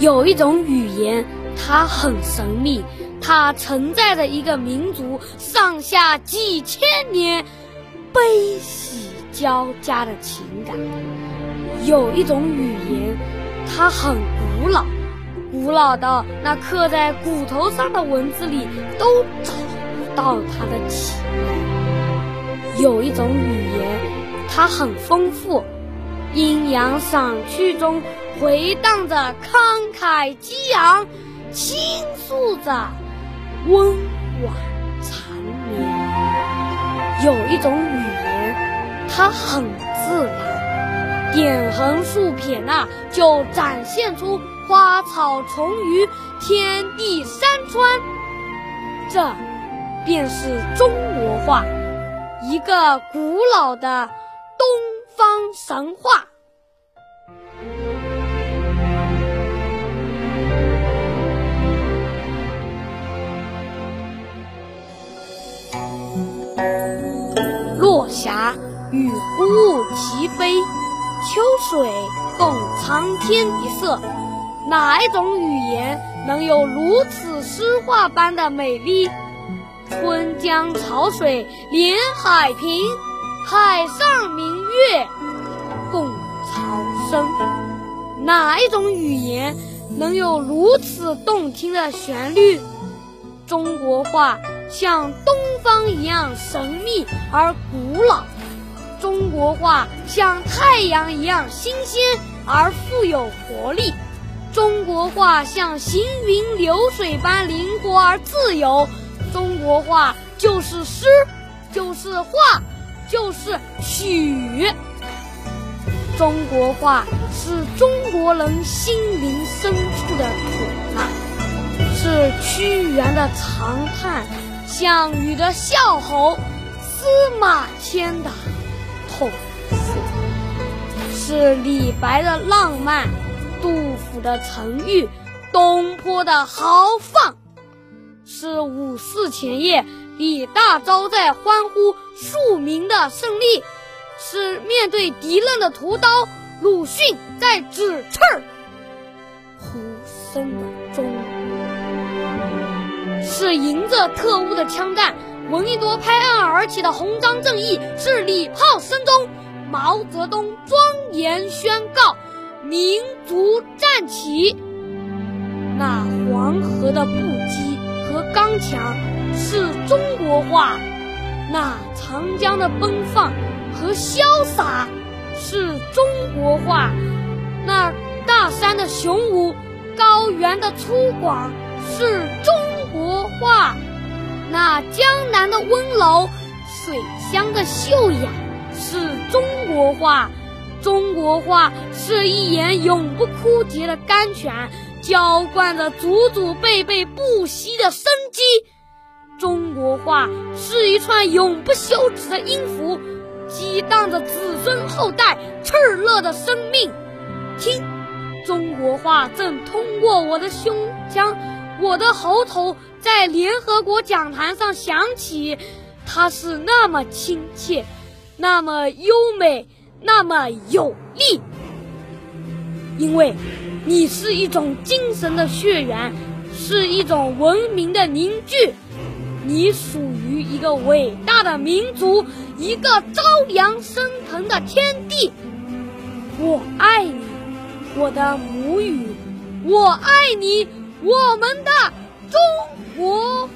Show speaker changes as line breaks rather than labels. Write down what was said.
有一种语言，它很神秘，它承载着一个民族上下几千年悲喜交加的情感。有一种语言，它很古老，古老到那刻在骨头上的文字里都找不到它的起源。有一种语言，它很丰富，阴阳散去中回荡着慷慨激昂，倾诉着温婉缠绵。有一种语言，它很自然。点横竖撇捺，就展现出花草虫鱼、天地山川。这，便是中国话，一个古老的神话。落霞与孤鹜齐飞。秋水共长天一色，哪一种语言能有如此诗画般的美丽？春江潮水连海平，海上明月共潮生。哪一种语言能有如此动听的旋律？中国话像东方一样神秘而古老。中国话像太阳一样新鲜而富有活力，中国话像行云流水般灵活而自由，中国话就是诗，就是画，就是曲。中国话是中国人心灵深处的吐纳，是屈原的长叹，项羽的笑吼，司马迁的。痛是李白的浪漫，杜甫的沉郁，东坡的豪放，是五四前夜李大钊在欢呼庶民的胜利，是面对敌人的屠刀鲁迅在指刺儿胡生的忠，是迎着特务的枪弹。闻一多拍案而起的红章正义，是礼炮声中毛泽东庄严宣告民族站起。那黄河的不羁和刚强是中国话，那长江的奔放和潇洒是中国话，那大山的雄武、高原的粗犷是中国话。那江南的温柔，水乡的秀雅，是中国话。中国话是一眼永不枯竭的甘泉，浇灌着祖祖辈辈不息的生机。中国话是一串永不休止的音符，激荡着子孙后代炽热的生命。听，中国话正通过我的胸腔。我的喉头在联合国讲坛上响起，它是那么亲切，那么优美，那么有力。因为，你是一种精神的血缘，是一种文明的凝聚，你属于一个伟大的民族，一个朝阳升腾的天地。我爱你，我的母语，我爱你。我们的中国。